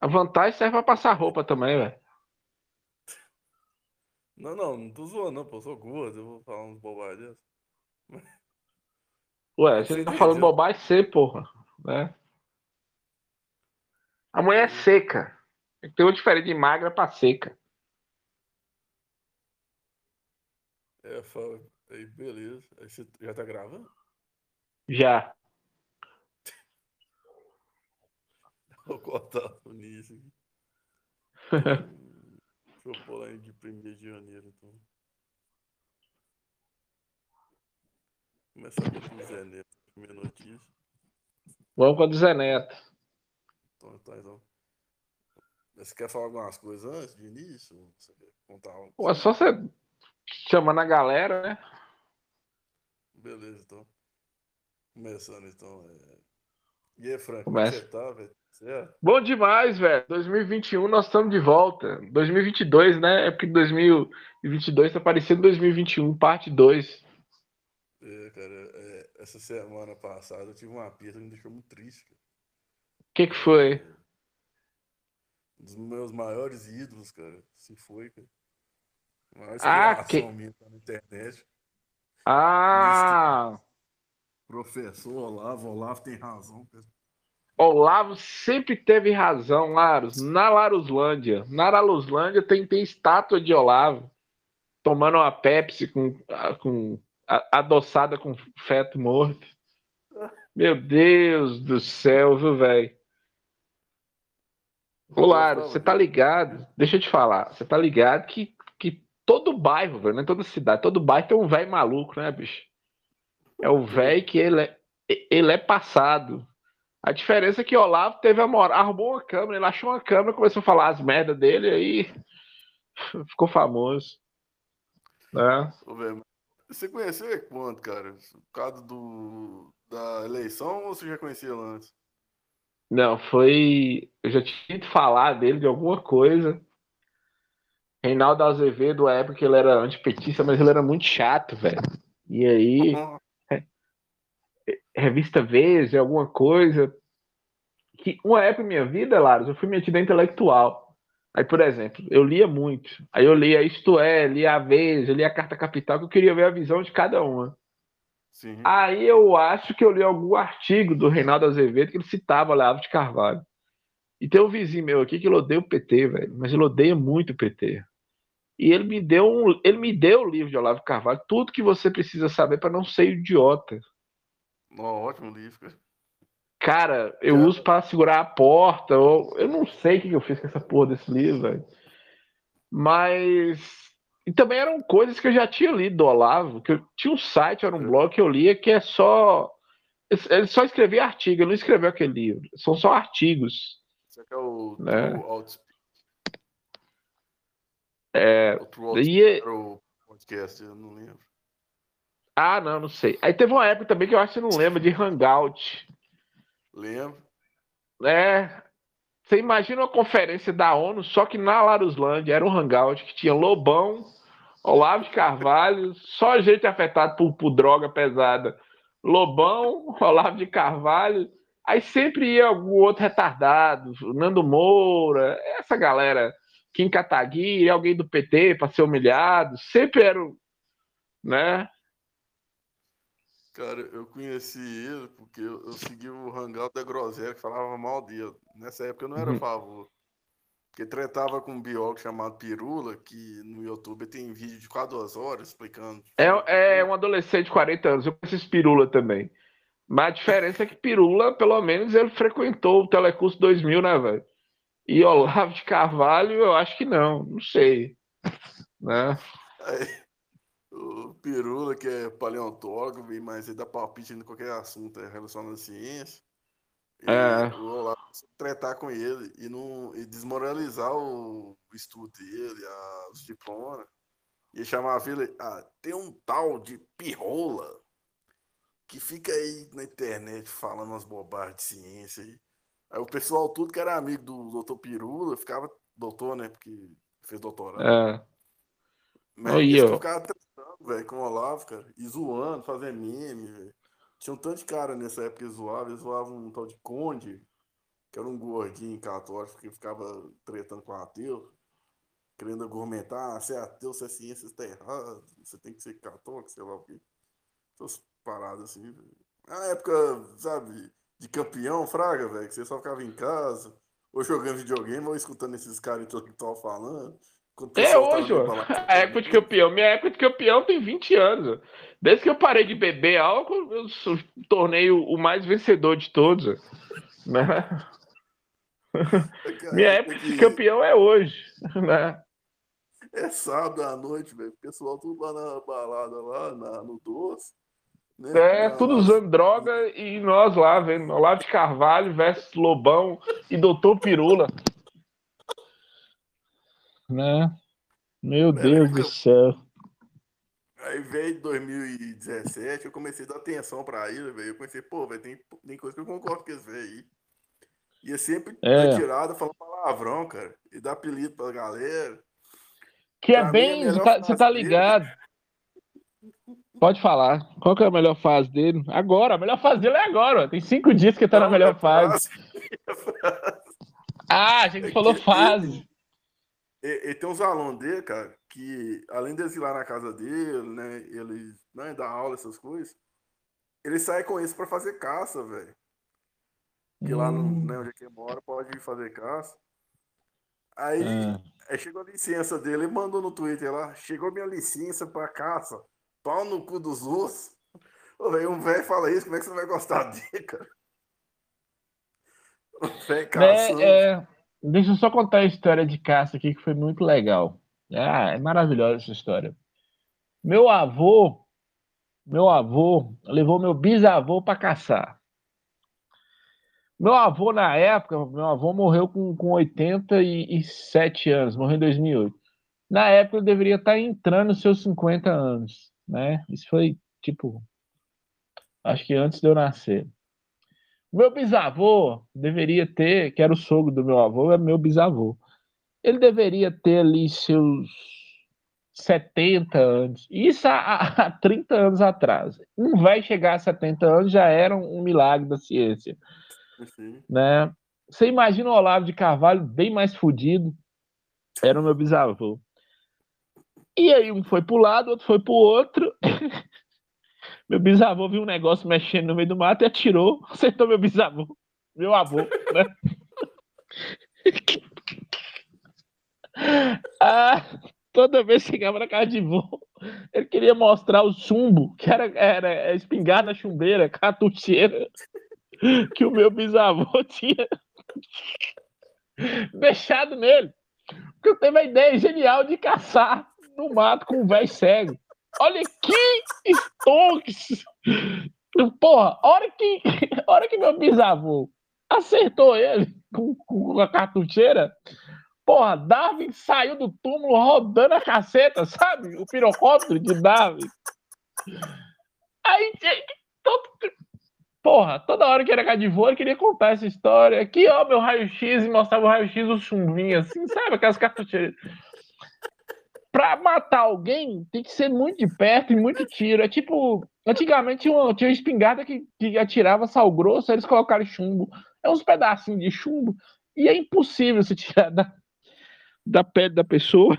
A vantagem serve pra passar roupa também, velho. Não, não, não tô zoando, não, pô. Eu sou gordo, eu vou falar uns bobagens Ué, gente tá falando bobagem ser, porra. Né? A mulher é seca. Tem uma diferença de magra pra seca. É, fala. Aí, beleza. Aí você já tá gravando? Já. Vou cortar o aqui. Deixa eu pôr lá de 1 de janeiro, então. Começar com o Zé Neto, primeira notícia. Vamos com o Zé Neto. Então, então, então. Você quer falar algumas coisas antes de início? Você quer contar algo? Pô, é só você chamando a galera, né? Beleza, então. Começando, então. É... E aí, Frank, Começa. como você tá, velho? Bom demais, velho. 2021 nós estamos de volta. 2022, né? É porque 2022 tá parecendo 2021, parte 2. É, cara, é, essa semana passada eu tive uma pista que me deixou muito triste. O que que foi? Um dos meus maiores ídolos, cara, se foi, cara. Ah, que- minha tá na internet. Ah! Professor Olavo, Olavo tem razão, cara. Olavo sempre teve razão, Laros. Na Laruslândia. Na Laruslândia tem, tem estátua de Olavo tomando uma Pepsi com, com a- adoçada com feto morto. Meu Deus do céu, viu, velho? Ô, Laros, você tá ligado? Deixa eu te falar. Você tá ligado que, que todo bairro, velho, não é toda cidade, todo bairro tem um velho maluco, né, bicho? É o velho que ele é, ele é passado. A diferença é que Olavo teve a moral, arrumou uma câmera, ele achou uma câmera, começou a falar as merdas dele, aí ficou famoso. Né? Você conheceu ele quando, cara? Por causa do, da eleição ou você já conhecia antes? Não, foi. Eu já tinha que falar dele de alguma coisa. Reinaldo Azevedo, à época ele era antipetista, mas ele era muito chato, velho. E aí, revista Veja, alguma coisa. Que uma época da minha vida, Laros, eu fui metido a intelectual. Aí, por exemplo, eu lia muito. Aí eu lia Isto É, lia a Veja, lia a Carta Capital, que eu queria ver a visão de cada uma. Sim. Aí eu acho que eu li algum artigo do Reinaldo Azevedo que ele citava Olavo de Carvalho. E tem um vizinho meu aqui que ele odeia o PT, velho, mas ele odeia muito o PT. E ele me deu um, ele me deu o livro de Olavo de Carvalho, tudo que você precisa saber para não ser idiota. Ó, ótimo livro, cara. Cara, eu uso para segurar a porta, ou eu não sei o que eu fiz com essa porra desse livro, velho. Mas e também eram coisas que eu já tinha lido do Olavo, que eu tinha um site, era um blog que eu lia que é só ele só escrevia artigo, ele não escreveu aquele livro. São só artigos. Isso aqui é o É. True Outspeak. É, O Outspeak e, era o podcast, eu não lembro. Ah, não, não sei. Aí teve uma época também que eu acho que você não lembra de Hangout. Lembro? É, você imagina uma conferência da ONU, só que na Laruslândia era um hangout que tinha Lobão, Olavo de Carvalho, só gente afetada por, por droga pesada. Lobão, Olavo de Carvalho, aí sempre ia algum outro retardado, Nando Moura, essa galera, Kim Kataguiri, alguém do PT para ser humilhado, sempre era, né? Cara, eu conheci ele porque eu, eu segui o Hangout da Groselha que falava mal dele. Nessa época eu não era Uhum. favor. Porque tretava com um biólogo chamado Pirula, que no YouTube tem vídeo de quase duas horas explicando. É, é um adolescente de 40 anos, eu conheço Pirula também. Mas a diferença é que Pirula, pelo menos, ele frequentou o Telecurso 2000, né, velho? E Olavo de Carvalho, eu acho que não, não sei. Né? Aí, o Pirula, que é paleontólogo, mas ele dá palpite em qualquer assunto é, relacionado à ciência. E É. Olavo começou a tretar com ele e, não, e desmoralizar o, o estudo dele, a- os diplomas. E chamava ele, ah, tem um tal de pirrola que fica aí na internet falando umas bobagens de ciência aí. Aí o pessoal, tudo que era amigo do doutor Pirula, ficava, doutor, né, porque fez doutorado. É. Mas Aí, eles ó. Velho, com o Olavo, cara. E zoando, fazendo meme, velho. Tinha um tanto de cara nessa época que zoava. Eles zoavam um tal de Conde, que era um gordinho católico que ficava tretando com ateu, querendo argumentar, ah, se é ateu, se é ciência, está errado, você tem que ser católico, sei lá o quê. Essas paradas assim. Na época, sabe, de campeão, fraga, velho, que você só ficava em casa, ou jogando videogame, ou escutando esses caras estavam falando. É hoje. A época de campeão. Minha época de campeão tem 20 anos. Desde que eu parei de beber álcool, eu tornei o mais vencedor de todos. Né? Minha época de campeão é hoje. Né? É sábado à noite, velho. O pessoal tudo lá na balada, lá na, no doce. Né? É, tudo usando droga e nós lá, vendo Olavo de Carvalho versus Lobão e Doutor Pirula. Né? Meu Deus do céu. Aí veio 2017, eu comecei a dar atenção pra ele, velho. Eu comecei, pô, velho, tem, tem coisa que eu concordo com eles velho aí. E é sempre é. tirada falando palavrão, cara. E dá apelido pra galera. Que é pra é bem. Você tá, você tá ligado. Dele. Pode falar. Qual que é a melhor fase dele? Agora, a melhor fase dele é agora. Tem cinco dias que ele tá Não, na melhor fase. ah, a gente é falou fase. E, e, tem uns alunos dele, cara, que além deles ir lá na casa dele, né, ele né, dar aula, essas coisas, ele sai com isso para fazer caça, velho. Que hum. lá no, né, onde ele mora pode fazer caça. Aí, é. aí chegou a licença dele, ele mandou no Twitter lá, chegou minha licença para caça. Pau no cu dos ursos. Ô, véio, um velho fala isso, como é que você vai gostar dele, cara? Um velho caçando. É, é... Deixa eu só contar a história de caça aqui, que foi muito legal. Ah, é maravilhosa essa história. Meu avô, meu avô levou meu bisavô para caçar. Meu avô, na época, meu avô morreu com, com 87 anos, morreu em 2008. Na época, ele deveria estar entrando nos seus 50 anos, né? Isso foi, tipo, acho que antes de eu nascer. Meu bisavô deveria ter, que era o sogro do meu avô, é meu bisavô. Ele deveria ter ali seus 70 anos. Isso há, há 30 anos atrás. Um vai chegar a 70 anos já era um, milagre da ciência. Uhum. Né? Você imagina o Olavo de Carvalho bem mais fudido. Era o meu bisavô. E aí um foi pro lado, outro foi pro outro. Meu bisavô viu um negócio mexendo no meio do mato e atirou, acertou meu bisavô, meu avô, né? ah, toda vez que chegava na casa de vô, ele queria mostrar o chumbo, que era, era espingarda chumbeira, catucheira, que o meu bisavô tinha deixado nele. Porque eu teve a ideia genial de caçar no mato com um velho cego. Olha que Stonks! Porra, hora que, hora que meu bisavô acertou ele com, com a cartucheira, porra, Darwin saiu do túmulo rodando a caceta, sabe? O pirocóptero de Darwin. Aí, todo, porra, toda hora que era voo, ele queria contar essa história. Aqui, ó, meu raio-x, e mostrava o raio-x, o chumbinho, assim, sabe? Aquelas cartucheiras pra matar alguém, tem que ser muito de perto e muito tiro. É tipo, antigamente tinha uma, tinha uma espingarda que, que atirava sal grosso, eles colocaram chumbo. É uns pedacinhos de chumbo e é impossível se tirar da, da pele da pessoa.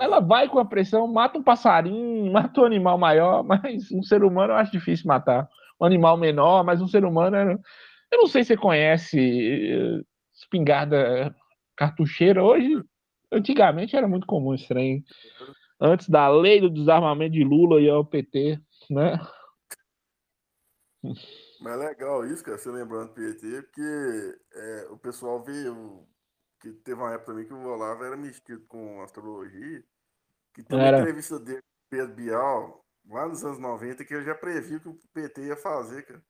Ela vai com a pressão, mata um passarinho, mata um animal maior, mas um ser humano eu acho difícil matar. Um animal menor, mas um ser humano. Eu não sei se você conhece eh, espingarda cartucheira. Hoje Antigamente era muito comum esse trem. Antes da lei do desarmamento de Lula e ao PT, né? Mas é legal isso, cara, você lembrando do PT, porque é, o pessoal viu que teve uma época também que o Olavo era metido com astrologia, que tem uma entrevista dele com Pedro Bial, lá nos anos 90, que ele já previu que o PT ia fazer, cara.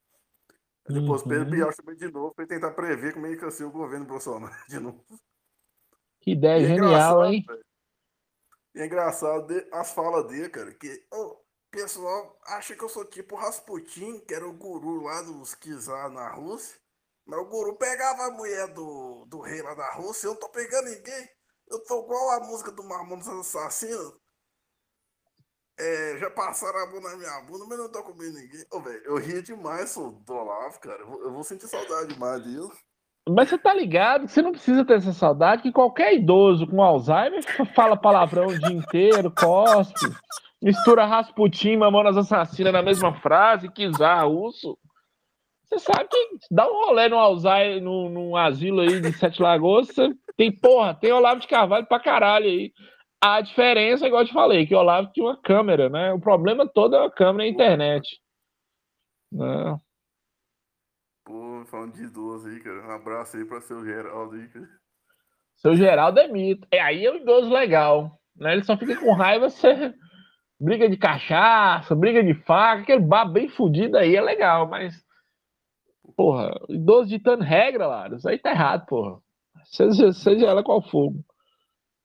Depois uhum. Pedro Bial chamou de novo para tentar prever como é que ia ser o governo Bolsonaro de novo. Que ideia é genial, hein? é engraçado as falas dele, cara, que o pessoal acha que eu sou tipo Rasputin, que era o guru lá dos Kizar na Rússia. Mas o guru pegava a mulher do, do rei lá da Rússia, eu não tô pegando ninguém. Eu tô igual a música do Mamonas Assassinos. É, já passaram a mão na minha bunda, mas não tô comendo ninguém. Ô, velho, eu ria demais do Olavo, cara. Eu vou, eu vou sentir saudade demais dele. Mas você tá ligado que você não precisa ter essa saudade, que qualquer idoso com Alzheimer fala palavrão o dia inteiro, cospe, mistura Rasputin, Mamonas Assassinas na mesma frase, Kizar, Russo. Você sabe que dá um rolê no Alzheimer, num, num asilo aí de Sete Lagoas, tem, porra, tem Olavo de Carvalho pra caralho aí. A diferença, igual eu te falei, que o Olavo tinha uma câmera, né? O problema todo é a câmera e a internet. Né? Pô, falando de idoso aí, cara. Um abraço aí pra seu Geraldo aí, cara. Seu Geraldo é mito. É, aí é um idoso legal. Né? Ele só fica com raiva você briga de cachaça, briga de faca, aquele bar bem fudido aí é legal, mas. Porra, idoso ditando regra, lá, isso aí tá errado, porra. Seja, seja ela qual for.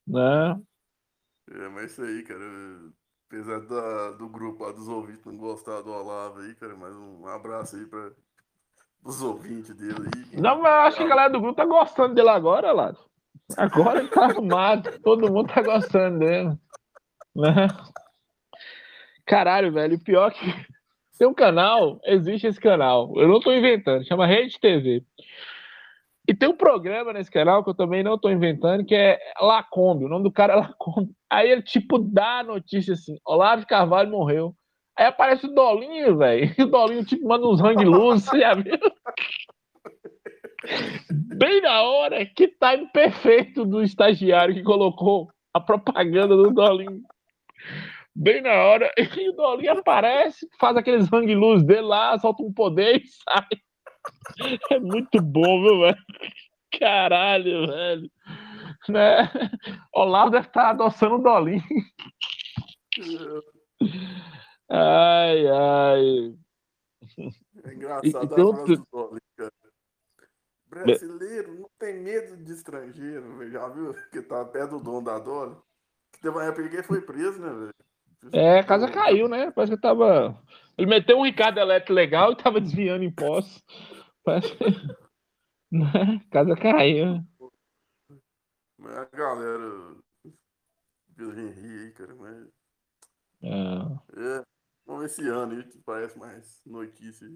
Né? É, mas isso aí, cara. Apesar da, do grupo lá dos ouvintes não gostar do Olavo aí, cara, mas um abraço aí para os ouvintes dele aí. Não, mas eu acho que a galera do grupo tá gostando dele agora, lá. Agora ele tá arrumado, todo mundo tá gostando dele. Né? Caralho, velho, pior que tem um canal, existe esse canal, eu não tô inventando, chama Rede TV. E tem um programa nesse canal que eu também não tô inventando, que é Lacombe. O nome do cara é Lacombe. Aí ele, tipo, dá a notícia assim: Olavo de Carvalho morreu. Aí aparece o Dolinho, velho. O Dolinho, tipo, manda uns hang luz, você já viu? Bem na hora, que time perfeito do estagiário que colocou a propaganda do Dolinho. Bem na hora, e o Dolinho aparece, faz aqueles hang luz dele lá, solta um poder e sai. É muito bom, viu, velho? Caralho, velho. Né? Olavo deve estar adoçando o Dolinho. Ai, ai. É engraçado e, a frase do Dolinho, cara. Brasileiro não tem medo de estrangeiro, já viu? Que tá perto do dono da dona. Que teve uma época que ele foi preso, né, velho? É, a casa caiu, né? Parece que tava. Ele meteu um Ricardo Eletro legal e tava desviando impostos. Parece... Né? Casa caiu. Mas a galera. Aí, cara, mas. É. é. Vamos ver esse ano aí, que parece mais notícia.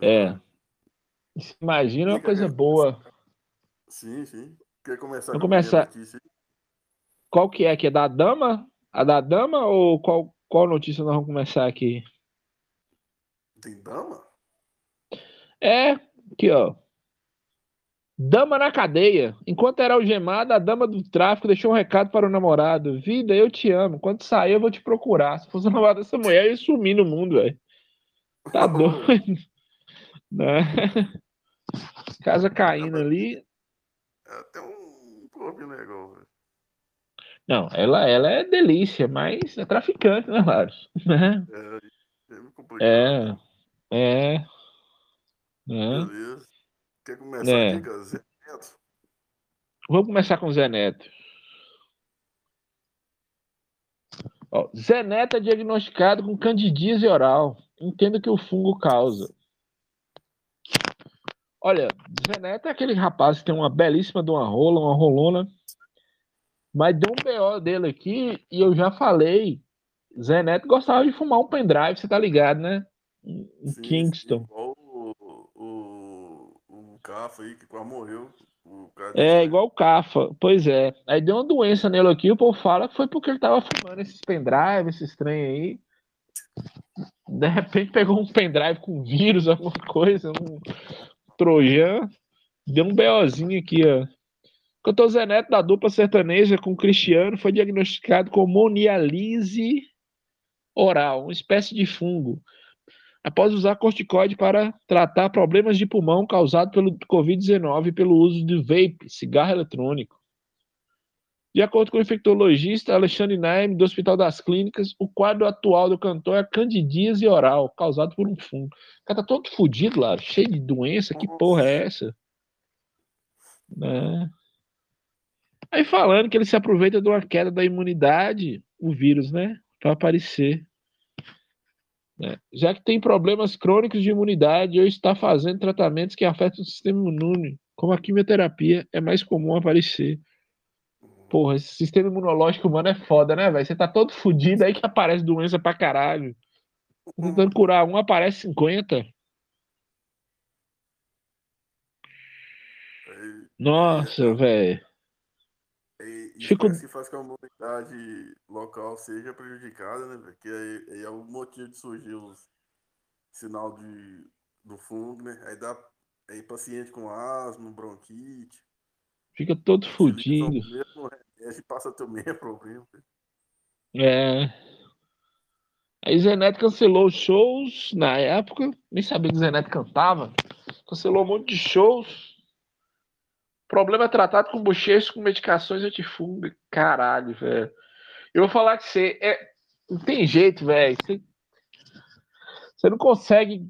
É. Imagina uma coisa boa. Sim, sim. Quer começar Vamos começar. Notícia? Qual que é? Que é da dama? A da dama ou qual, qual notícia nós vamos começar aqui? Tem dama? É, aqui ó. Dama na cadeia. Enquanto era algemada, a dama do tráfico deixou um recado para o namorado. Vida, eu te amo. Quando sair, eu vou te procurar. Se fosse o namorado dessa mulher, eu ia sumir no mundo, velho. Tá doido. né? Casa caindo ali. É, tem um povo legal, velho. Não, ela, ela é delícia, mas é traficante, né, Laros? Né? É, é. É, é. é. Beleza. Quer começar é. aqui com Zé Neto? Vamos começar com o Zé Neto. Ó, Zé Neto é diagnosticado com candidíase oral. Entendo que o fungo causa. Olha, Zé Neto é aquele rapaz que tem uma belíssima de uma rola, uma rolona. Mas deu um BO dele aqui e eu já falei. Zé Neto gostava de fumar um pendrive, você tá ligado, né? Em sim, Kingston. Sim, Cafa aí, que quase morreu. é, igual o Cafa, pois é. Aí deu uma doença nele aqui, o povo fala que foi porque ele tava fumando esses pendrive, esses trem aí. De repente pegou um pendrive com vírus, alguma coisa, um trojan. Deu um BOzinho aqui, ó. Cantor Zé Neto, da dupla sertaneja com Cristiano, foi diagnosticado com monialise oral, uma espécie de fungo após usar corticoide para tratar problemas de pulmão causados pelo Covid-19 pelo uso de vape, cigarro eletrônico. De acordo com o infectologista Alexandre Naim, do Hospital das Clínicas, o quadro atual do cantor é candidíase oral, causado por um fungo. O cara tá todo fodido lá, cheio de doença, que porra é essa? Né? Aí falando que ele se aproveita de uma queda da imunidade, o vírus, né? Para aparecer. Né? Já que tem problemas crônicos de imunidade ou está fazendo tratamentos que afetam o sistema imune, como a quimioterapia, é mais comum aparecer. Porra, esse sistema imunológico humano é foda, né, velho? Você tá todo fudido aí que aparece doença pra caralho. Tentando curar um, aparece 50. Nossa, velho. E, Chico... isso faz com que a comunidade local seja prejudicada, né, velho? Que aí, aí, é o motivo de surgir os sinal de, do fungo, né? Aí dá aí paciente com asma, bronquite. Fica todo fudido. Mesmo, passa teu mesmo problema. É. Aí Zeneto cancelou os shows na época. Nem sabia que Zeneto cantava. Cancelou um monte de shows. Problema é tratado com bochecho com medicações antifungo. Caralho, velho. Eu vou falar que você. É... Não tem jeito, velho. Você... você não consegue.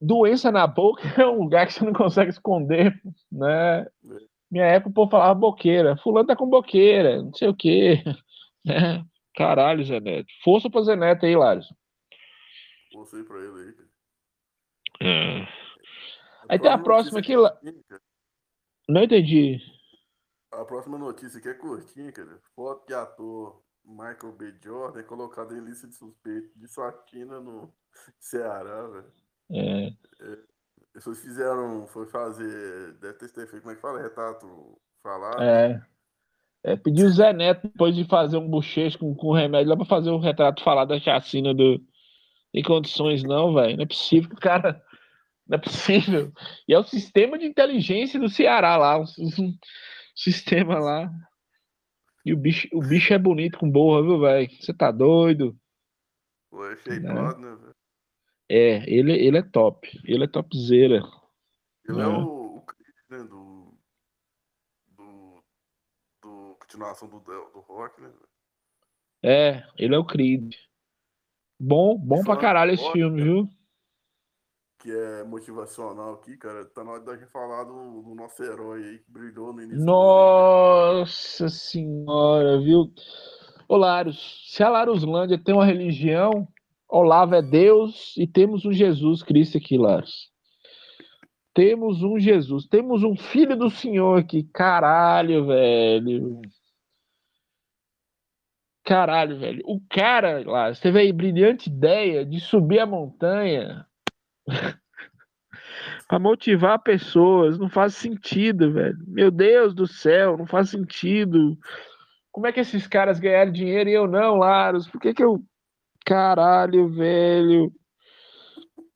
Doença na boca é um lugar que você não consegue esconder, né? Minha época o povo falava boqueira. Fulano tá com boqueira, não sei o quê. Né? Caralho, Zé Neto. Força pra Zé Neto aí, Lário. Força aí pra ele aí, cara. É. Aí tem a próxima aqui. lá. Não entendi. A próxima notícia aqui é curtinha, cara. Foto de ator Michael B. Jordan é colocado em lista de suspeito de saquina no Ceará, velho. É. é. Fizeram, foi fazer, deve ter feito, como é que fala? Retrato falado. É. É, pediu o Zé Neto depois de fazer um bochecho com, com remédio lá pra fazer um retrato falado da chacina do. Em condições, não, velho. Não é possível, cara. Não é possível. E é o sistema de inteligência do Ceará lá. Um, um sistema lá. E o bicho, o bicho é bonito com borra, viu, velho? Você tá doido? Pô, é shapeado, né, velho? É, ele, ele é top. Ele é topzera. Ele é, é o, o né, do continuação do, do rock, né? É, ele é o Creed. Bom, bom pra caralho esse filme, cara, viu? Que é motivacional aqui, cara. Tá na hora da gente falar do, do nosso herói aí que brilhou no início Nossa senhora, viu? Ô Larus, se a Laruslândia tem uma religião, Olavo é Deus e temos um Jesus Cristo aqui, Larus. Temos um Jesus, temos um filho do Senhor aqui. Caralho, velho. Caralho, velho. O cara lá teve a brilhante ideia de subir a montanha para motivar pessoas. Não faz sentido, velho. Meu Deus do céu, não faz sentido. Como é que esses caras ganharam dinheiro e eu não, Laros? Por que que eu. Caralho, velho.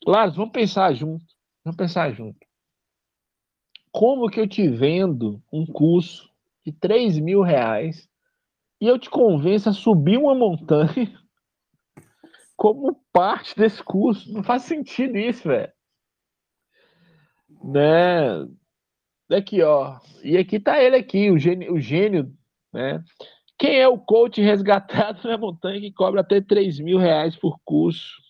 Laros, vamos pensar junto. Vamos pensar junto. Como que eu te vendo um curso de 3 mil reais e eu te convenço a subir uma montanha como parte desse curso. Não faz sentido isso, velho. Né? Aqui, ó. E aqui tá ele aqui, o gênio, o gênio, né? Quem é o coach resgatado na montanha que cobra até 3 mil reais por curso?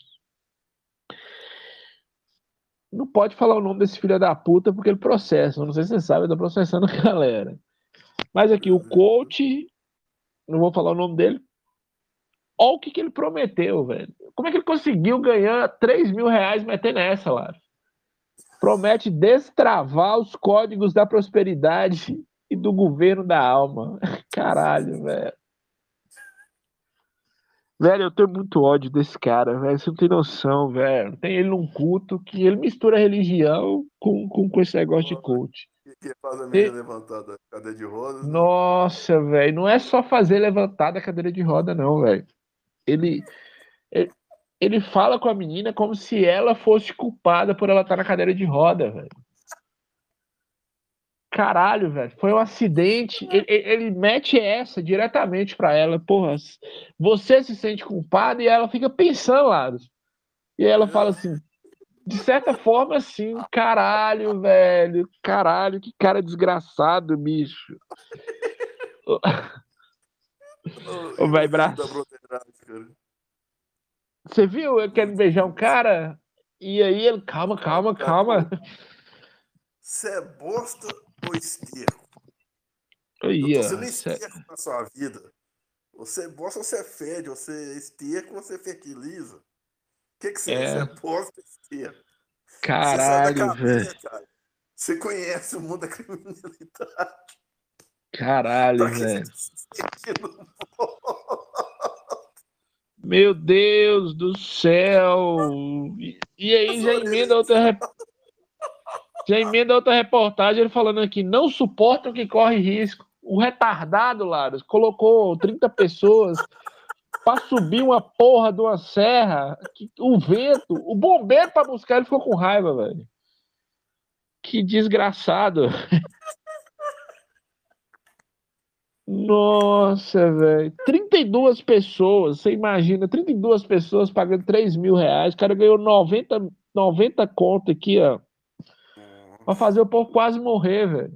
Não pode falar o nome desse filho da puta porque ele processa. Não sei se você sabe, ele tá processando a galera. Mas aqui, o coach não vou falar o nome dele. Olha o que, que ele prometeu, velho. Como é que ele conseguiu ganhar 3 mil reais meter nessa, lá? Promete destravar os códigos da prosperidade e do governo da alma. Caralho, velho. Velho, eu tenho muito ódio desse cara, velho. Você não tem noção, velho. Tem ele num culto que ele mistura religião com, com, com esse negócio de coach. Que faz a menina levantada cadeira de rodas. Né? Nossa, velho. Não é só fazer levantar da cadeira de roda, não, velho. Ele, ele, ele fala com a menina como se ela fosse culpada por ela estar na cadeira de roda, velho. Caralho, velho. Foi um acidente. Ele, ele, mete essa diretamente pra ela. Porra, você se sente culpada e ela fica pensando lá. E ela fala assim: de certa forma, sim. Caralho, velho. Caralho, que cara desgraçado, bicho. Ô, vai braço. Você viu? Eu quero beijar um cara. E aí ele, calma, calma, calma. Você é bosta ou esterco? Ia, você não é esterco na sua vida. Você é bosta ou você é fede? Você é esterco ou você fertiliza? O que, que você é, é bosta esquerda? Caralho, velho. Você conhece o mundo da criminalidade. Caralho, velho. Meu Deus do céu! E, aí já emenda outra já emenda outra reportagem ele falando aqui, não suportam que corre risco. O retardado, Laros, colocou 30 pessoas para subir uma porra de uma serra, o vento, o bombeiro para buscar ele ficou com raiva, velho. Que desgraçado. Nossa, velho. 32 pessoas, você imagina, 32 pessoas pagando 3 mil reais. O cara ganhou 90, 90 conto aqui, ó. Pra fazer o povo quase morrer, velho.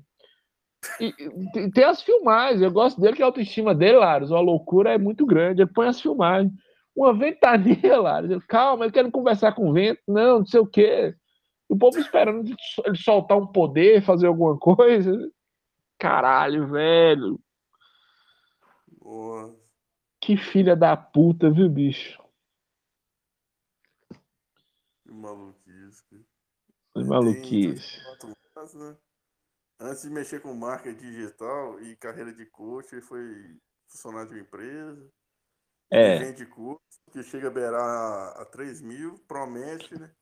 E, e, tem as filmagens, eu gosto dele que a autoestima dele, Laros, a loucura é muito grande. Ele põe as filmagens. Uma ventania, Laros. Ele, calma, ele quer conversar com o vento, não, não sei o quê. O povo esperando ele soltar um poder, fazer alguma coisa. Caralho, velho. Boa. Que filha da puta, viu, bicho? Que maluquice. Que maluquice. Né? Antes de mexer com marca digital e carreira de coach, ele foi funcionário de uma empresa. É. Vende curso, que chega a beirar a 3 mil, promete, né?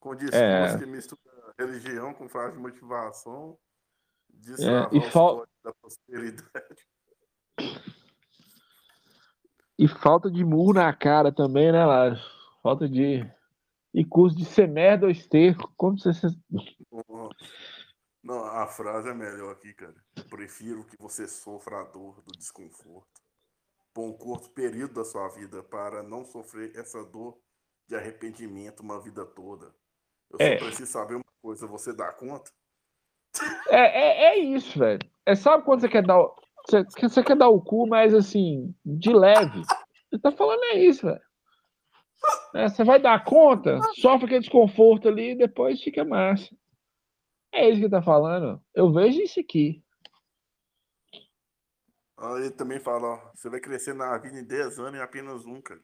Com discurso é. que mistura religião com frase de motivação. É. E fal... da prosperidade. E falta de murro na cara também, né, Lázaro? Falta de. E curso de ser merda ou esterco. Como você. Não, a frase é melhor aqui, cara. Prefiro que você sofra a dor do desconforto por um curto período da sua vida para não sofrer essa dor de arrependimento uma vida toda. Eu é. só preciso saber uma coisa, você dá conta? É, é, é isso, velho. É sabe quando você quer dar você, quer dar o cu, mas assim, de leve. Você tá falando é isso, velho. É, você vai dar conta, sofre aquele desconforto ali e depois fica massa. É isso que tá falando. Eu vejo isso aqui. Ele também fala, ó, você vai crescer na vida em 10 anos em apenas um, cara.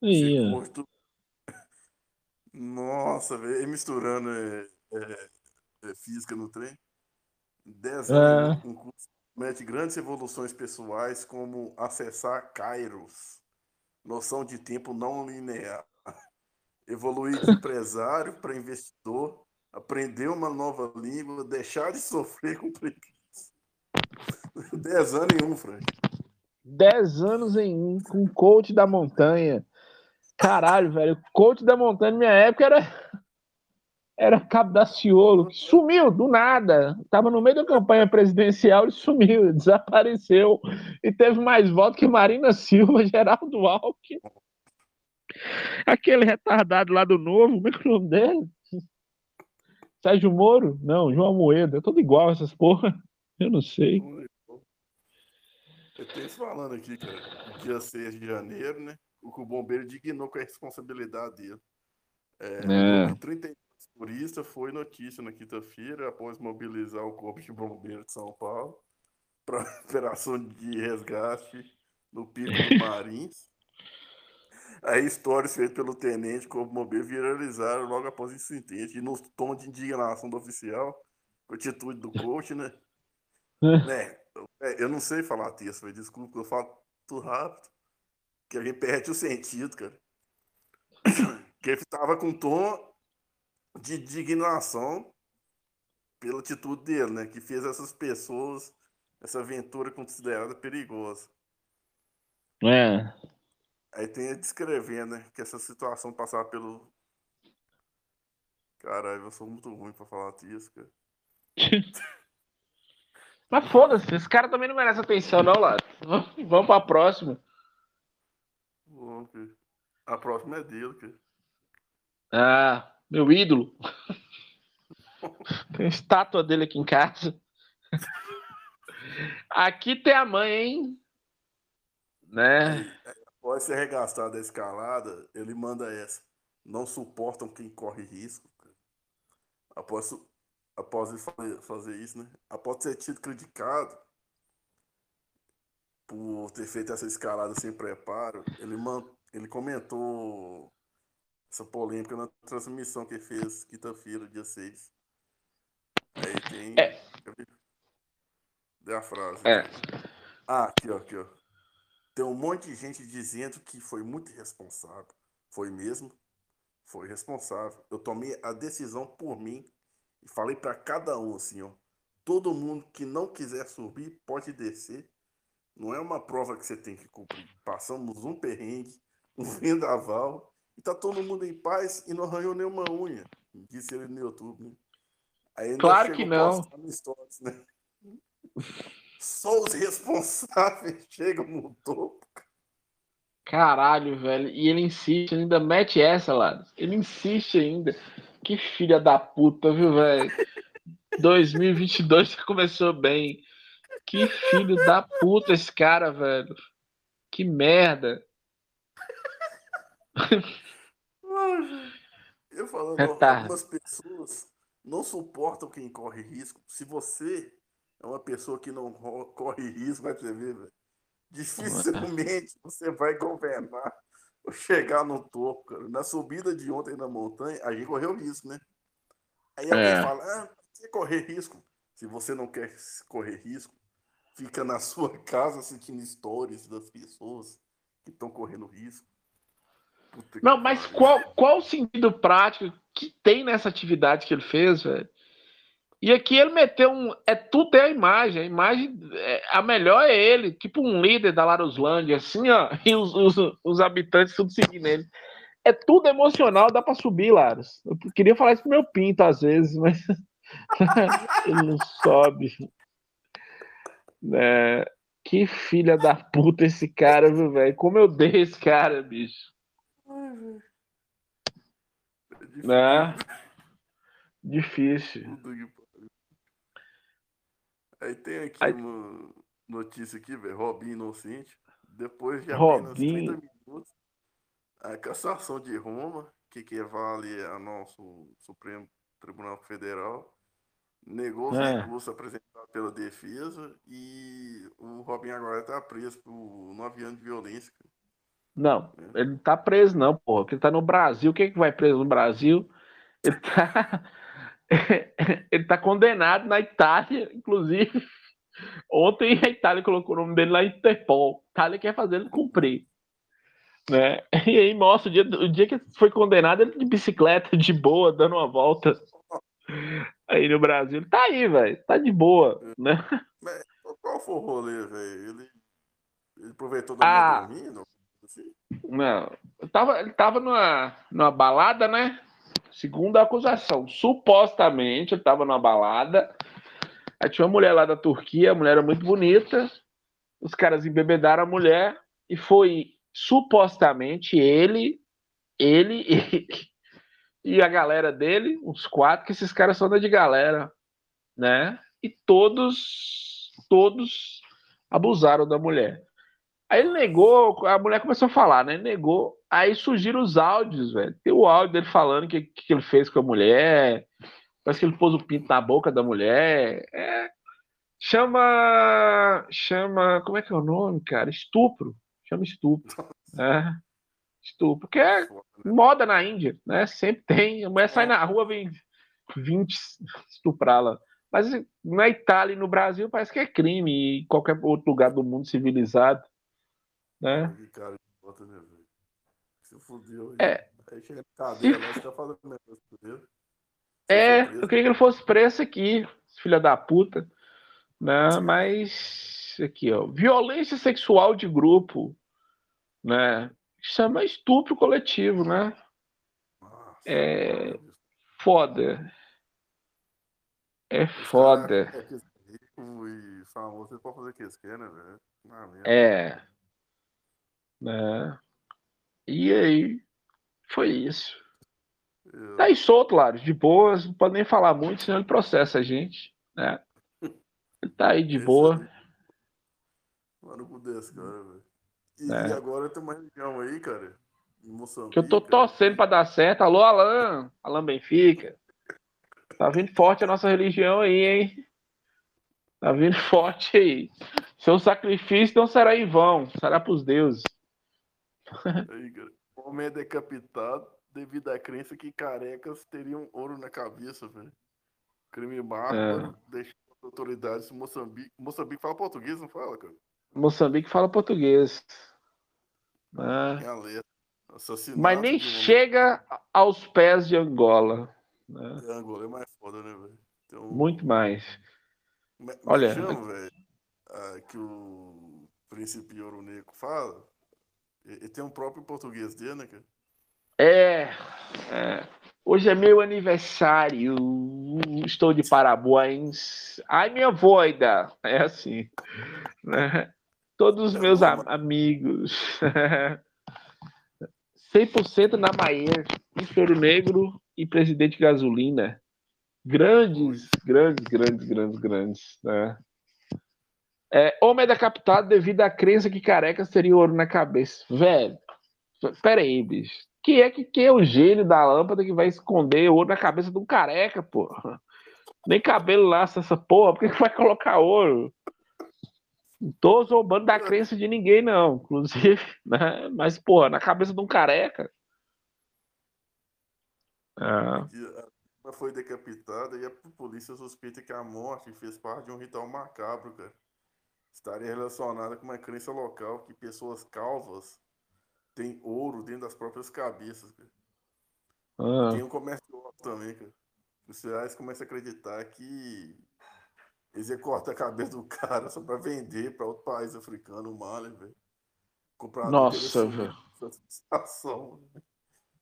Ia. Nossa, velho, misturando é, é, é, física no trem. 10 anos é. um curso mete grandes evoluções pessoais como acessar Kairos, noção de tempo não linear, evoluir de empresário para investidor, aprender uma nova língua, deixar de sofrer com preguiça. Dez anos em um, Frank. Dez anos em um, com coach da montanha. Caralho, velho. Coach da montanha na minha época era. Era Cabo da Ciolo, sumiu do nada. Tava no meio da campanha presidencial e sumiu, desapareceu. E teve mais votos que Marina Silva, Geraldo Alckmin. Aquele retardado lá do Novo, como é que é o nome dele? Sérgio Moro? Não, João Moeda. É tudo igual essas porra. Eu não sei. Eu tenho isso falando aqui, cara. Dia 6 de janeiro, né? O bombeiro dignou com a responsabilidade dele. É, é. 32 turistas foi notícia na quinta-feira, após mobilizar o Corpo de Bombeiro de São Paulo para operação de resgate no Pico do Marins. Aí histórias feitas pelo tenente Corpo Bombeiro viralizaram logo após o incidente. E no tom de indignação do oficial, com a atitude do coach, né? né? É, eu não sei falar texto, mas desculpa, eu falo tudo rápido. Que a gente perde o sentido, cara. Que ele tava com tom de indignação pela atitude dele, né? Que fez essas pessoas, essa aventura considerada perigosa. É. Aí tem a descrever, né? Que essa situação passar pelo. Caralho, eu sou muito ruim pra falar disso, cara. Mas foda-se, esse cara também não merece atenção, não, Lado. Vamos pra próxima. A próxima é dele, cara. Ah, meu ídolo. Tem estátua dele aqui em casa. Aqui tem a mãe, hein? Né? Após ser arregaçado da escalada, ele manda essa. Não suportam quem corre risco. Após, após ele fazer, isso, né? Após ter sido criticado por ter feito essa escalada sem preparo, ele, man, ele comentou essa polêmica na transmissão que fez quinta-feira, dia 6. Aí tem. É. Dê a frase. É. Ah, aqui, ó, aqui, ó. Tem um monte de gente dizendo que foi muito irresponsável. Foi mesmo? Foi responsável. Eu tomei a decisão por mim e falei para cada um assim, ó. Todo mundo que não quiser subir pode descer. Não é uma prova que você tem que cumprir. Passamos um perrengue, um vendaval, e tá todo mundo em paz e não arranhou nenhuma unha. Disse ele no YouTube, né? Aí claro que não. Stories, né? Só os responsáveis chegam no topo. Caralho, velho. E ele insiste, ainda mete essa, lá. Ele insiste ainda. Que filha da puta, viu, velho? 2022 começou bem. Que filho da puta esse cara, velho. Que merda. Eu falando, algumas pessoas não suportam quem corre risco. Se você é uma pessoa que não corre risco, vai você ver, velho. Dificilmente você vai governar ou chegar no topo, cara. Na subida de ontem na montanha, a gente correu risco, né? Aí alguém é. fala, ah, você correr risco. Se você não quer correr risco, fica na sua casa assistindo stories das pessoas que estão correndo risco. Puta não, mas qual, qual o sentido prático que tem nessa atividade que ele fez, velho? E aqui ele meteu um. É tudo é a imagem. A imagem. É, a melhor é ele, tipo um líder da Laruslândia, assim, ó. E os, os, os habitantes tudo seguindo ele. É tudo emocional, dá pra subir, Laros. Eu queria falar isso pro meu pinto às vezes, mas. ele não sobe. É, que filha da puta esse cara, viu, velho? Como eu dei esse cara, bicho. É né? Difícil. Aí tem aqui Aí... uma notícia aqui, velho. Robinho inocente. Depois de apenas Robinho. 30 minutos, a cassação de Roma, que equivale ao nosso Supremo Tribunal Federal, negou os é. recursos apresentados pela defesa e o Robinho agora está preso por nove anos de violência. Não, ele não tá preso, não, porra. Porque ele tá no Brasil. Quem é que vai preso no Brasil? Ele tá. ele tá condenado na Itália, inclusive. Ontem a Itália colocou o nome dele lá em Interpol. A Itália quer fazer ele cumprir. Né? E aí mostra o dia, o dia que foi condenado, ele de bicicleta, de boa, dando uma volta. Aí no Brasil. Ele tá aí, velho. Tá de boa. Né? Mas qual foi o rolê, velho? Ele, ele aproveitou da ah, dormindo? Não. Tava, ele tava numa, numa balada, né? Segundo a acusação, supostamente ele estava numa balada. Aí tinha uma mulher lá da Turquia, a mulher era muito bonita. Os caras embebedaram a mulher e foi supostamente ele, ele e, e a galera dele, uns quatro, que esses caras são da de galera, né? E todos, todos abusaram da mulher. Aí ele negou, a mulher começou a falar, né? Ele negou. Aí surgiram os áudios, velho. Tem o áudio dele falando que, que ele fez com a mulher. Parece que ele pôs o pinto na boca da mulher. É. Chama. Chama. Como é que é o nome, cara? Estupro. Chama estupro. É. Estupro. Que é moda na Índia, né? Sempre tem. A mulher sai na rua, vem 20 estuprá-la. Mas na Itália e no Brasil parece que é crime. E em qualquer outro lugar do mundo civilizado. Né? Cara, bota, né? Se fudeu. É. Aí chega na cadeia, nós tá falando mesmo, É, eu queria que ele fosse preso aqui, filha da puta. Né? Mas aqui, ó. Violência sexual de grupo, né? Chama estupro coletivo, né? Nossa, é foda. É foda. É rico e famoso, você pode fazer o que eles querem, né, velho? É. Né? E aí, foi isso. Eu... Tá aí solto, Laros, de boas, não pode nem falar muito, senão ele processa a gente, né? Ele tá aí de Esse boa. Mano, com desse, cara, velho. E, é. e, agora tem uma região aí, cara, em Moçambique. Que eu tô torcendo pra dar certo. Alô, Alan, Alan Benfica. Tá vindo forte a nossa religião aí, hein? Tá vindo forte aí. Seu sacrifício não será em vão, será pros deuses. Aí, cara. O homem é decapitado devido à crença que carecas teriam ouro na cabeça, velho. Crime bárbaro, é. deixando autoridades de Moçambique. Moçambique fala português, não fala, cara? Moçambique fala português. Né? Mas nem chega aos pés de Angola. Né? É, Angola é mais foda, né, velho? Então... Muito mais. Mas, Olha, ah, que o príncipe Ouro Negro fala, ele tem um próprio português dele, né, cara? É, é. Hoje é meu aniversário. Estou de parabéns. Ai, minha voida. É assim. Né? Todos os meus am amigos. 100% na Maier, Ouro Negro e Presidente Gasolina. Grandes, grandes, grandes, grandes, grandes. Né? É, homem é decapitado devido à crença que carecas teriam ouro na cabeça. Velho, peraí, bicho. Quem é que quem é o gênio da lâmpada que vai esconder ouro na cabeça de um careca, pô? Nem cabelo laça essa porra, por que, que vai colocar ouro? Não tô zombando da crença de ninguém, não. Inclusive, né? Mas, porra, na cabeça de um careca. Ah. Ela foi decapitada e a polícia suspeita que a morte fez parte de um ritual macabro, cara. Estaria relacionada com uma crença local que pessoas calvas têm ouro dentro das próprias cabeças, cara. Ah. Tem um comércio também, cara. Os reais começam a acreditar que eles iam cortar a cabeça do cara só pra vender pra outro país africano, o Mali, velho. Nossa, velho. Situação.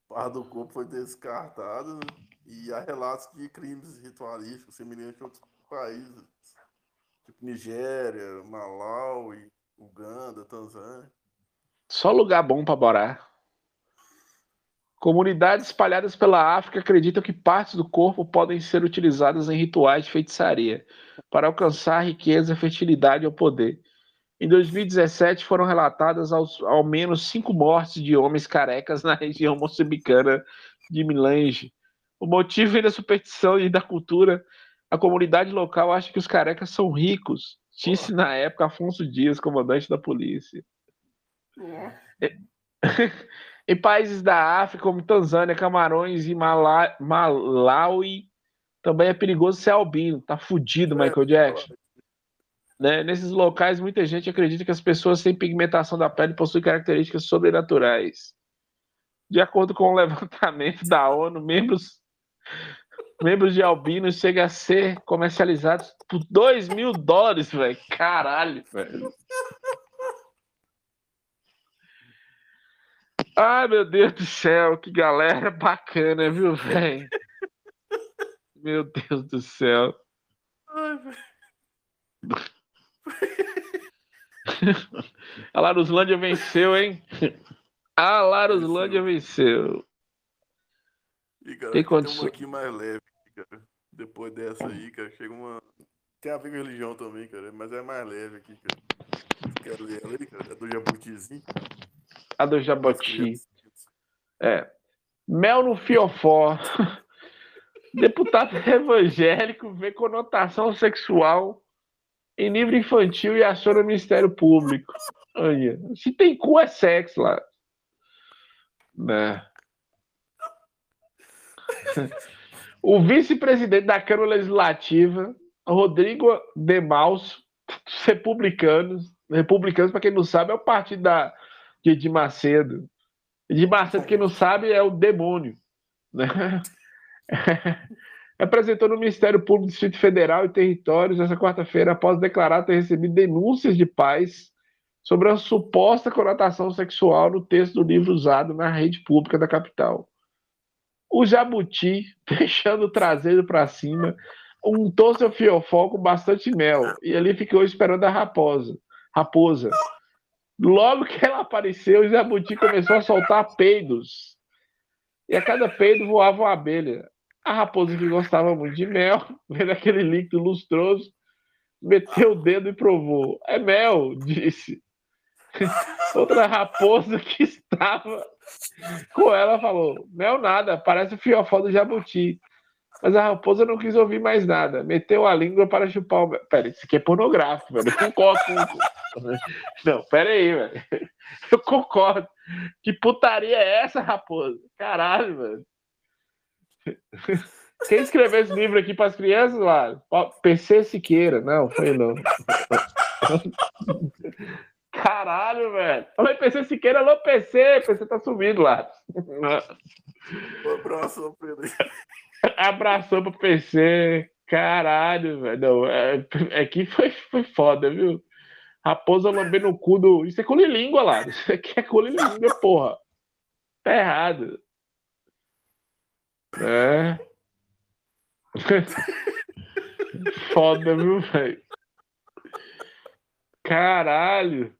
Parte do corpo foi descartada né? e há relatos de crimes ritualísticos semelhantes em outros países, Nigéria, Malawi, Uganda, Tanzânia. Só lugar bom para morar. Comunidades espalhadas pela África acreditam que partes do corpo podem ser utilizadas em rituais de feitiçaria para alcançar riqueza, fertilidade ou poder. Em 2017, foram relatadas aos, ao menos cinco mortes de homens carecas na região moçambicana de Milange. O motivo vem da superstição e da cultura. A comunidade local acha que os carecas são ricos, disse na época Afonso Dias, comandante da polícia. É. em países da África, como Tanzânia, Camarões e Mala Malawi, também é perigoso ser albino. Tá fudido, é, Michael Jackson. Né? Nesses locais, muita gente acredita que as pessoas sem pigmentação da pele possuem características sobrenaturais. De acordo com o levantamento da ONU, membros, membros de albinos chegam a ser comercializados por 2 mil dólares, velho. Caralho, velho. Ai, meu Deus do céu, que galera bacana, viu, velho? Meu Deus do céu. Ai, A Laruslândia venceu, hein? A Laruslândia venceu. E, cara, tem condições. uma aqui mais leve, cara. Depois dessa aí, cara, chega uma. Tem a ver com religião também, cara, mas é mais leve aqui, cara. Quero ler ela aí, cara. É do Jabutizinho. A do Jabuti. É. Mel no fiofó. Deputado evangélico vê conotação sexual em livro infantil e aciona o Ministério Público. Olha, se tem cu é sexo lá. Né? O vice-presidente da Câmara Legislativa, Rodrigo Demaus, republicanos, republicanos, para quem não sabe, é o partido da, de, de Macedo. De Macedo, quem não sabe, é o demônio. Né? apresentou no Ministério Público do Distrito Federal e Territórios essa quarta-feira após declarar ter recebido denúncias de pais sobre a suposta conotação sexual no texto do livro usado na rede pública da capital. O jabuti, deixando o traseiro para cima, untou seu fiofó com bastante mel e ali ficou esperando a raposa. Raposa. Logo que ela apareceu, o jabuti começou a soltar peidos. E a cada peido voava uma abelha. A raposa que gostava muito de mel, vendo aquele líquido lustroso, meteu o dedo e provou. É mel, disse. Outra raposa que estava com ela falou: Mel nada, parece o fiofó do jabuti. Mas a raposa não quis ouvir mais nada. Meteu a língua para chupar o. Pera, isso aqui é pornográfico, velho. Eu concordo com. Não, pera aí, velho. Eu concordo. Que putaria é essa, raposa? Caralho, velho. Quem escreveu esse livro aqui para as crianças lá? PC Siqueira. Não, foi não. Caralho, velho. Falei PC Siqueira, alô PC. PC tá subindo lá. Um abraço, Pedro. Abraçou pro PC. Caralho, velho. Não, é, aqui é foi, foi foda, viu? Raposa lambendo o cu do. Isso é colilíngua lá. Isso aqui é colilíngua, porra. Tá errado. É. Foda, viu, velho? Caralho.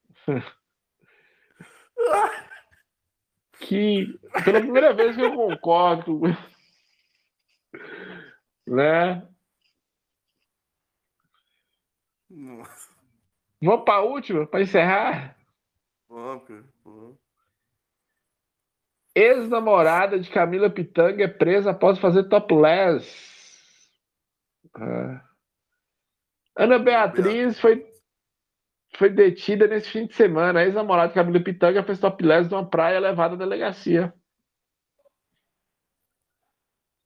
Que pela primeira vez que eu concordo, né? Nossa. Vamos para a última, para encerrar? Vamos, cara. Vamos. Ex-namorada de Camila Pitanga é presa após fazer topless. É. Ana Beatriz foi, foi detida nesse fim de semana. A ex-namorada de Camila Pitanga fez topless numa praia levada à delegacia.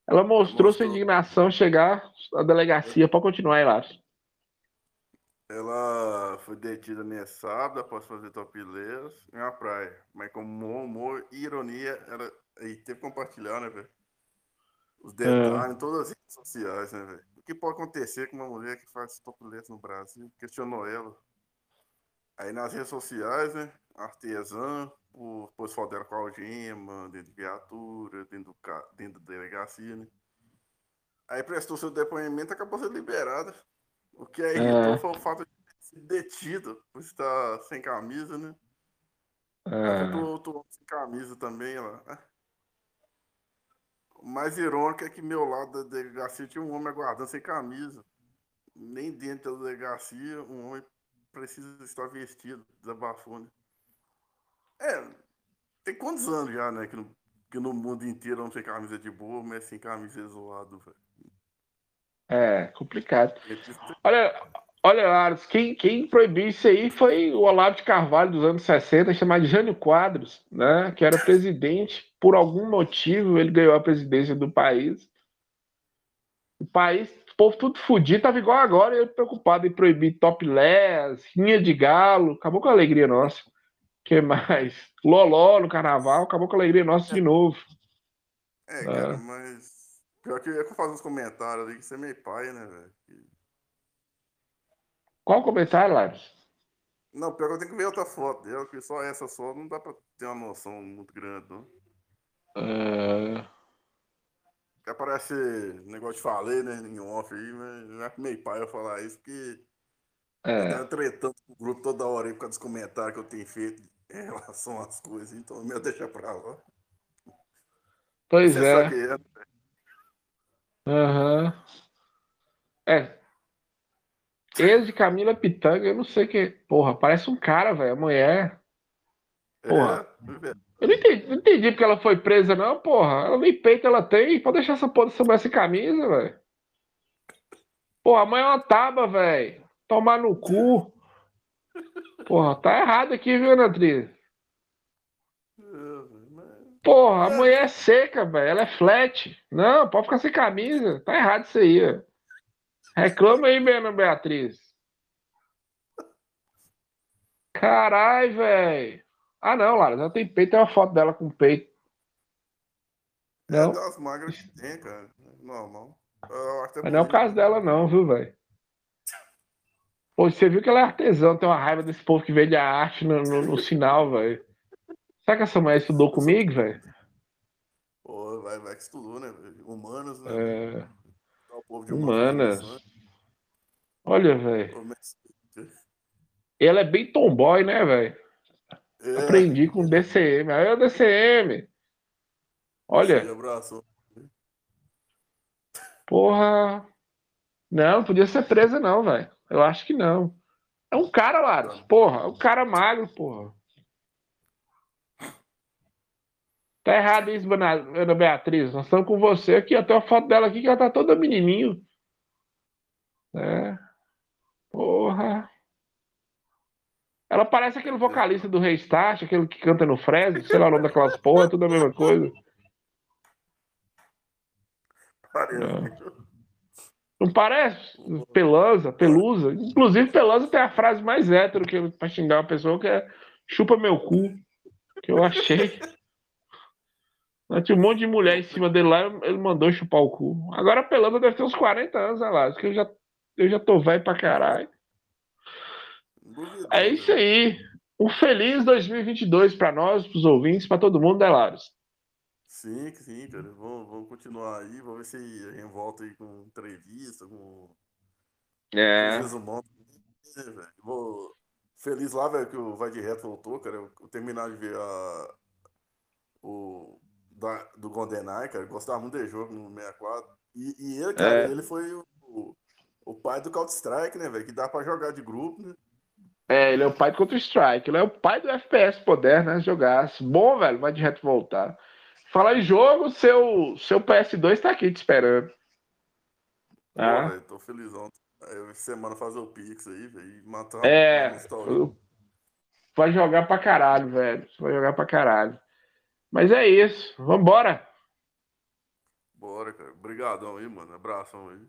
Ela mostrou, mostrou. sua indignação chegar à delegacia. Pode continuar aí. Ela foi detida nesse sábado após fazer topless em uma praia. Mas com humor e ironia, ela e teve que compartilhar, né, velho? Os detalhes é. em todas as redes sociais, né, velho? O que pode acontecer com uma mulher que faz topless no Brasil? Questionou ela. Aí nas redes sociais, né? Artesã, o foto dela com algema, dentro de viatura, dentro, do, dentro da delegacia, né? Aí prestou seu depoimento e acabou sendo liberada. O que aí é. foi o fato de ser detido por estar sem camisa, né? É. Eu tô, tô, sem camisa também, ó. O mais irônico é que meu lado da delegacia tinha um homem aguardando sem camisa. Nem dentro da delegacia um homem precisa estar vestido, desabafou, né? É, tem quantos anos já, né? Que no, que no mundo inteiro não tem camisa de boa, mas sem camisa é zoado, velho. É, complicado. Olha, olha, Aros, quem, quem proibiu isso aí foi o Olavo de Carvalho dos anos 60, chamado Jânio Quadros, né? Que era presidente. Por algum motivo, ele ganhou a presidência do país. O país, o povo tudo fudido, tava igual agora, ele preocupado em proibir topless, rinha de galo, acabou com a alegria nossa. que mais? Loló no carnaval, acabou com a alegria nossa de novo. É, cara, é. mas Pior que eu ia fazer uns comentários ali que você é meio pai, né, velho? Qual comentário, Lares? Não, pior que eu tenho que ver outra foto dela, porque só essa só não dá pra ter uma noção muito grande, não. É... Que aparece negócio de falei, né, em off aí, mas não é meio pai eu falar isso, porque é. eu tretando com o grupo toda hora aí por causa dos comentários que eu tenho feito em relação às coisas, então eu deixa pra lá. Pois Você é. é né? Aham. É. Ex de Camila Pitanga, eu não sei que. Porra, parece um cara, velho. A mulher. Porra. É. Eu não entendi, não entendi porque ela foi presa, não, porra. Ela nem peito ela tem. Pode deixar essa porra dessa mulher sem camisa, velho. Porra, a mãe é uma taba, velho. Tomar no cu. Porra, tá errado aqui, viu, Anatriz? Porra, a mulher é seca, velho. Ela é flat. Não, pode ficar sem camisa. Tá errado isso aí. Ó. Reclama aí, Ana Beatriz. Caralho, velho. Ah, não, Lara. Ela tem peito. Tem uma foto dela com peito. É não. É das magras que tem, cara. Normal. Mas não é o caso dela, não, viu, velho? Pô, você viu que ela é artesã, tem uma raiva desse povo que vende a arte no, no, no sinal, velho. Será que essa mulher estudou comigo, velho? Pô, vai, vai que estudou, né? Humanos, né? É... Humanas. Né? Olha, velho. Ela é bem tomboy, né, velho? É. Aprendi com DCM. Aí é o DCM. Olha. Porra. Não, podia ser presa, não, velho. Eu acho que não. É um cara, Laros. Porra, é um cara magro, porra. Tá errado isso, Ana Beatriz. Nós estamos com você aqui. Até a foto dela aqui que ela tá toda menininho. É. Porra. Ela parece aquele vocalista do Restart, aquele que canta no Fresno, sei lá o nome daquelas porra, tudo a mesma coisa. Não parece? Pelanza, pelusa. Inclusive, pelanza tem a frase mais hétero que pra xingar uma pessoa que é chupa meu cu. Que eu achei. Tinha um monte de mulher em cima dele lá, ele mandou chupar o cu. Agora a Pelanda deve ter uns 40 anos, olha lá. Acho que eu já, eu já tô velho pra caralho. É isso aí. Um feliz 2022 para nós, para os ouvintes, para todo mundo, né, Laros? Sim, sim, cara. Vamos, vamos continuar aí, vamos ver se a gente volta aí com entrevista, com. É. Resumão. Vou... Feliz lá, velho, que o Vai de Reto voltou, cara. Eu, eu terminar de ver a. O. Da, do GoldenEye, cara. Eu gostava muito desse jogo no 64. E, e ele, cara, é. ele foi o, o pai do Counter-Strike, né, velho? Que dá pra jogar de grupo, né? É, ele é o pai do Counter-Strike. Ele é o pai do FPS poder, né? Jogar. Bom, velho, vai de reto voltar. Falar em jogo, seu, seu PS2 tá aqui te esperando. Ah. Pô, tô felizão. Essa semana fazer o Pix aí, velho. Matar É. Vai jogar pra caralho, velho. Vai jogar pra caralho. Mas é isso. Vambora. Bora, cara. Obrigadão aí, mano. Abração aí.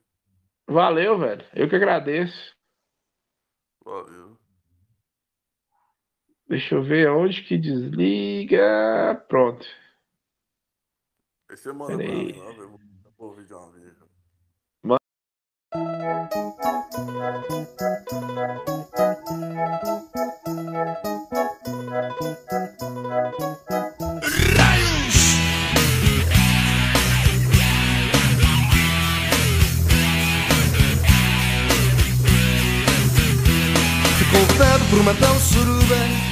Valeu, velho. Eu que agradeço. Valeu. Deixa eu ver onde que desliga. Pronto. Você manda pra mim velho. Vou ouvir de uma vez. Ficou fado por uma tal suruba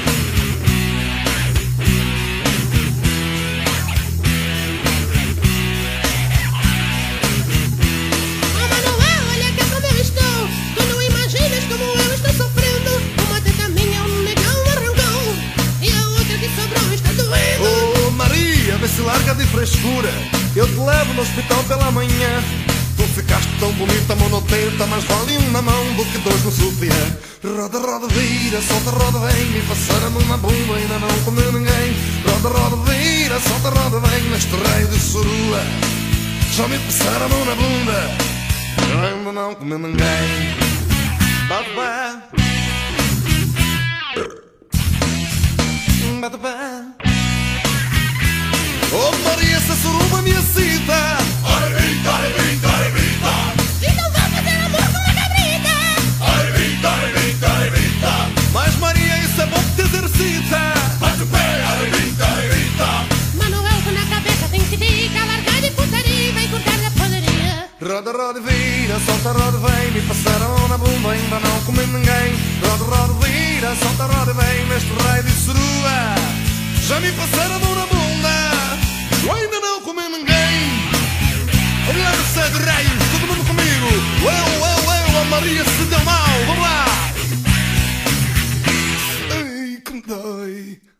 frescura. Eu te levo no hospital pela manhã. Tu ficaste tão bonita, monoteta, mas vale um na mão do que dois no sutiã. Roda, roda, vira, solta, roda, vem. Me passaram na bunda, ainda não comeu ninguém. Roda, roda, vira, solta, roda, vem. Neste rei de surua, já me passaram na bunda. Ainda não comeu ninguém. Bate pé. Bate pé. Oh Maria, essa suruba me excita Arrebita, arrebita, arrebita Então vamos fazer amor com a cabrita. Arrebita, arrebita, arrebita Mas Maria, isso é bom que te exercita Bate o pé, arrebita, arrebita Manuel, na cabeça tem que ficar Largar de putaria e vai cortar da poderia Roda, roda, vira, solta, roda, vem. Me passaram na bunda, ainda não comi ninguém. Roda, roda, vira, solta, roda, vem. Neste raio de surua Já me passaram eu ainda não comi ninguém. Lança de raios, todo mundo comigo. Eu, eu, eu, a Maria se deu mal. Vamos lá. Ai, que dói.